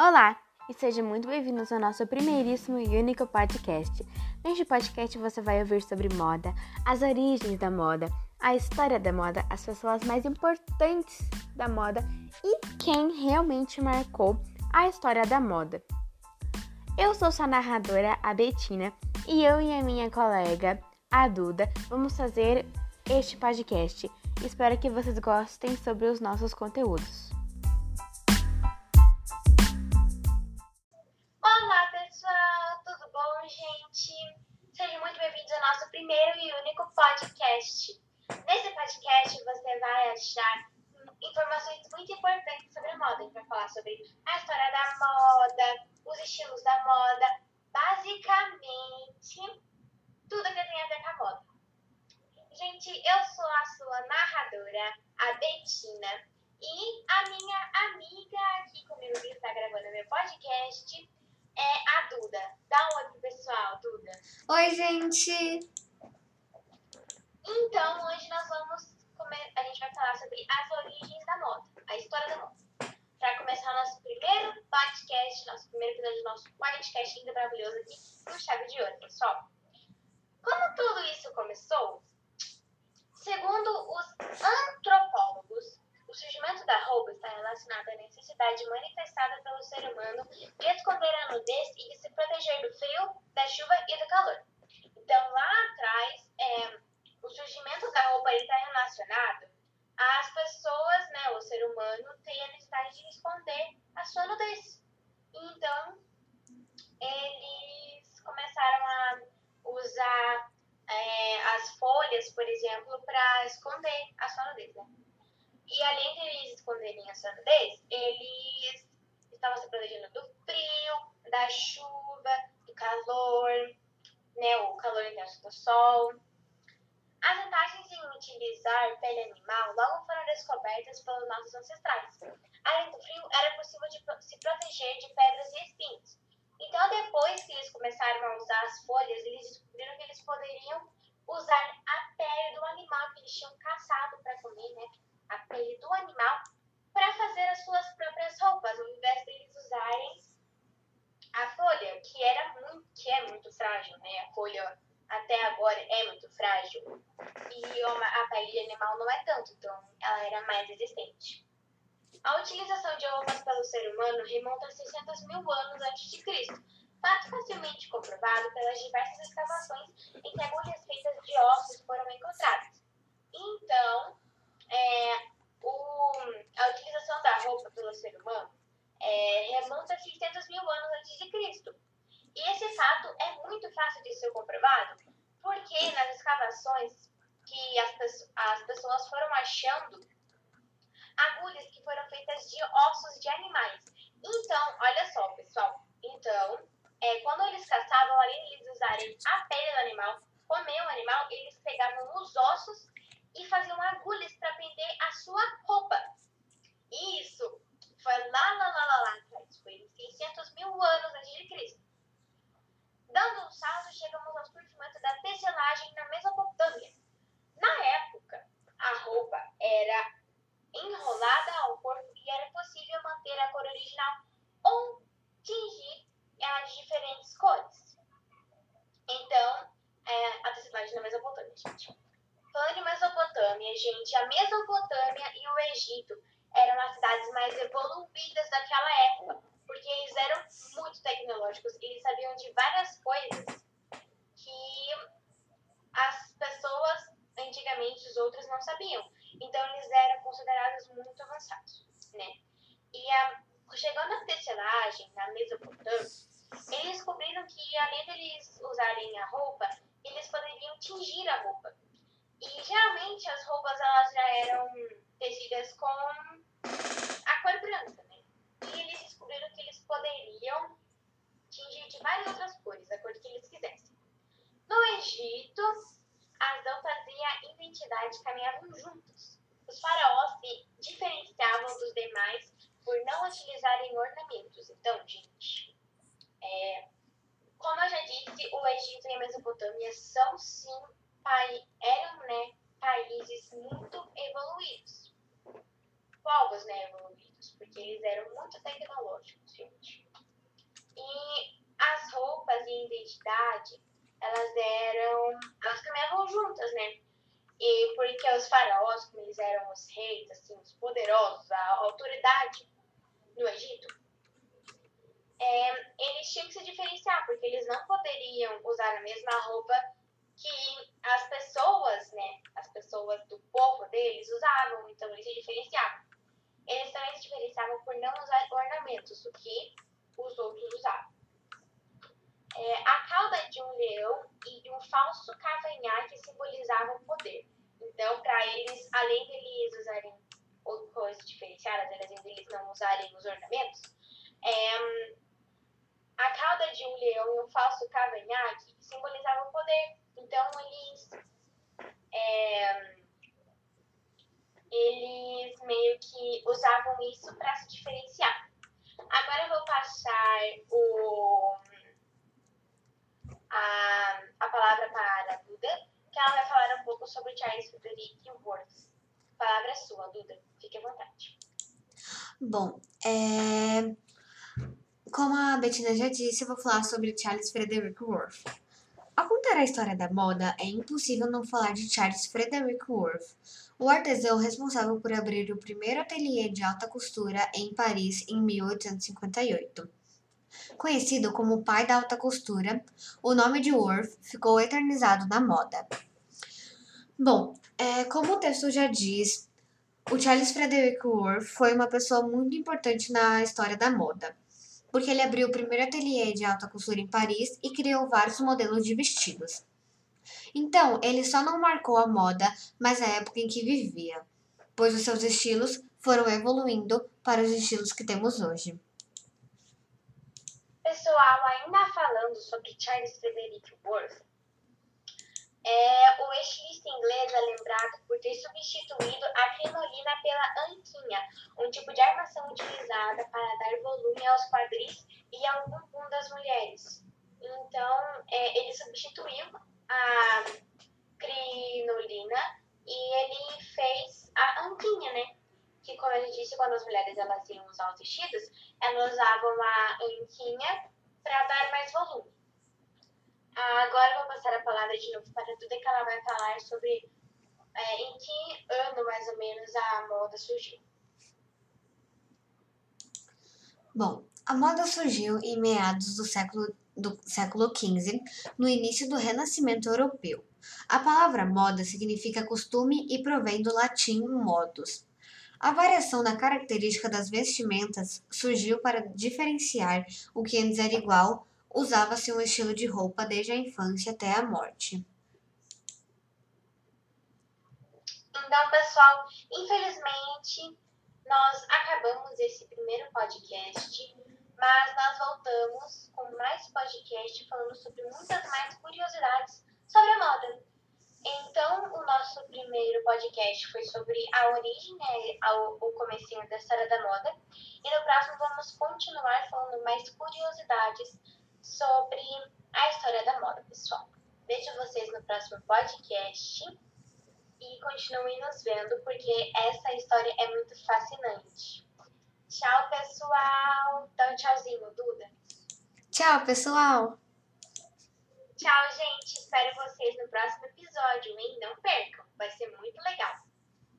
Olá e sejam muito bem-vindos ao nosso primeiríssimo e único podcast. Neste podcast você vai ouvir sobre moda, as origens da moda, a história da moda, as pessoas mais importantes da moda e quem realmente marcou a história da moda. Eu sou sua narradora, a Betina, e eu e a minha colega, a Duda, vamos fazer este podcast. Espero que vocês gostem sobre os nossos conteúdos. Primeiro e único podcast. Nesse podcast você vai achar informações muito importantes sobre moda. A vai falar sobre a história da moda, os estilos da moda, basicamente tudo que tem a ver com a moda. Gente, eu sou a sua narradora, a Betina, e a minha amiga aqui comigo que está gravando meu podcast é a Duda. Dá um oi pro pessoal, Duda. Oi, gente! Então, hoje nós vamos. A gente vai falar sobre as origens da moda, a história da moda. Para começar nosso primeiro podcast, nosso primeiro episódio do nosso podcast ainda maravilhoso aqui no Chave de Ouro, pessoal. Como tudo isso começou? Segundo os antropólogos, o surgimento da roupa está relacionado à necessidade manifestada pelo ser humano de esconder a nudez e de se proteger do frio, da chuva e do calor. Então, lá atrás, é, o surgimento da roupa está relacionado às pessoas, né, o ser humano tem a necessidade de esconder a sua nudez. Então, eles começaram a usar é, as folhas, por exemplo, para esconder a sua nudez, né? E além de eles esconderem a sua nudez, eles estavam se protegendo do frio, da chuva, do calor, né, o calor intenso do sol. As vantagens em utilizar pele animal logo foram descobertas pelos nossos ancestrais. Além do frio, era possível se proteger de pedras e espinhos. Então, depois que eles começaram a usar as folhas, eles descobriram que eles poderiam usar a pele do animal que eles tinham caçado para comer, né? A pele do animal para fazer as suas próprias roupas, ao invés deles usarem a folha, que era muito, que é muito frágil, né? A folha até agora é muito frágil e a pele de animal não é tanto, então ela era mais resistente. A utilização de roupas pelo ser humano remonta a 600 mil anos antes de Cristo, fato facilmente comprovado pelas diversas escavações em que agulhas feitas de ossos foram encontradas. Então, é, o, a utilização da roupa pelo ser humano é, remonta a 600 mil anos antes de Cristo e esse fato é muito fácil de ser comprovado, porque nas escavações que as, as pessoas foram achando agulhas que foram feitas de ossos de animais. Então, olha só, pessoal. Então, é, quando eles caçavam, além de eles usarem a pele do animal, comer o animal, eles pegavam os ossos e faziam agulhas para prender a sua roupa. Isso foi lá, lá, lá, lá, lá atrás. Foi em 600 mil anos antes de Cristo. Dando um salto, chegamos ao surgimento da tecelagem na Mesopotâmia. Na época, a roupa era enrolada ao corpo e era possível manter a cor original ou tingir ela de diferentes cores. Então, é, a tecelagem na Mesopotâmia, gente. Falando de Mesopotâmia, gente, a Mesopotâmia e o Egito eram as cidades mais evoluídas daquela época porque eles eram muito tecnológicos, eles sabiam de várias coisas que as pessoas antigamente, os outros não sabiam. Então eles eram considerados muito avançados, né? E a, chegando à tecelagem, na Mesopotâmia, eles descobriram que além deles usarem a roupa, eles poderiam tingir a roupa. E geralmente as roupas elas já eram tecidas com a cor branca, né? E eles descobriram que eles poderiam tingir de várias outras cores, a cor que eles quisessem. No Egito, as roupas e a identidade caminhavam juntos. Os faraós se diferenciavam dos demais por não utilizarem ornamentos. Então, gente, é, como eu já disse, o Egito e a Mesopotâmia são sim eram né, países muito evoluídos povos né, evoluídos, porque eles eram muito tecnológicos, gente. e identidade, elas eram. Elas caminhavam juntas, né? E porque os faraós, como eles eram os reis, assim, os poderosos, a autoridade no Egito, é, eles tinham que se diferenciar, porque eles não poderiam usar a mesma roupa que as pessoas, né, as pessoas do povo deles usavam, então eles se diferenciavam. Eles também se diferenciavam por não usar ornamentos, o que os outros usavam. É, a cauda de um leão e de um falso cavanhaque simbolizavam o poder. Então, para eles, além de eles usarem coisas diferenciadas, além de eles não usarem os ornamentos, é, a cauda de um leão e um falso cavanhaque simbolizavam o poder. Então, eles, é, eles meio que usavam isso para se diferenciar. Agora eu vou passar o, a, a palavra para a Duda, que ela vai falar um pouco sobre Charles Frederick Worth. Palavra sua, Duda. Fique à vontade. Bom, é... como a Bettina já disse, eu vou falar sobre Charles Frederick Worth. Ao contar a história da moda, é impossível não falar de Charles Frederick Worth, o artesão responsável por abrir o primeiro ateliê de alta costura em Paris em 1858. Conhecido como o pai da alta costura, o nome de Worth ficou eternizado na moda. Bom, é, como o texto já diz, o Charles Frederick Worth foi uma pessoa muito importante na história da moda porque ele abriu o primeiro ateliê de alta costura em Paris e criou vários modelos de vestidos. Então, ele só não marcou a moda, mas a época em que vivia, pois os seus estilos foram evoluindo para os estilos que temos hoje. Pessoal, ainda falando sobre Charles Frederick Worth, é, o estilista inglês é lembrado por ter substituído a crinolina pela anquinha, um tipo de armação utilizada para dar volume aos quadris e ao bumbum das mulheres. Então, é, ele substituiu a crinolina e ele fez a anquinha, né? Que, como eu disse, quando as mulheres elas iam usar os vestidos, elas usavam a anquinha para dar mais volume. Agora eu vou passar a palavra de novo para Duda, que ela vai falar sobre é, em que ano, mais ou menos, a moda surgiu. Bom, a moda surgiu em meados do século, do século XV, no início do Renascimento Europeu. A palavra moda significa costume e provém do latim modus. A variação da característica das vestimentas surgiu para diferenciar o que antes era igual usava-se um estilo de roupa desde a infância até a morte. Então, pessoal, infelizmente nós acabamos esse primeiro podcast, mas nós voltamos com mais podcast falando sobre muitas mais curiosidades sobre a moda. Então, o nosso primeiro podcast foi sobre a origem, né, o comecinho da história da moda. E no próximo vamos continuar falando mais curiosidades sobre a história da moda, pessoal. Vejo vocês no próximo podcast e continuem nos vendo porque essa história é muito fascinante. Tchau, pessoal. Então, tchauzinho, Duda. Tchau, pessoal. Tchau, gente. Espero vocês no próximo episódio, hein? Não percam. Vai ser muito legal.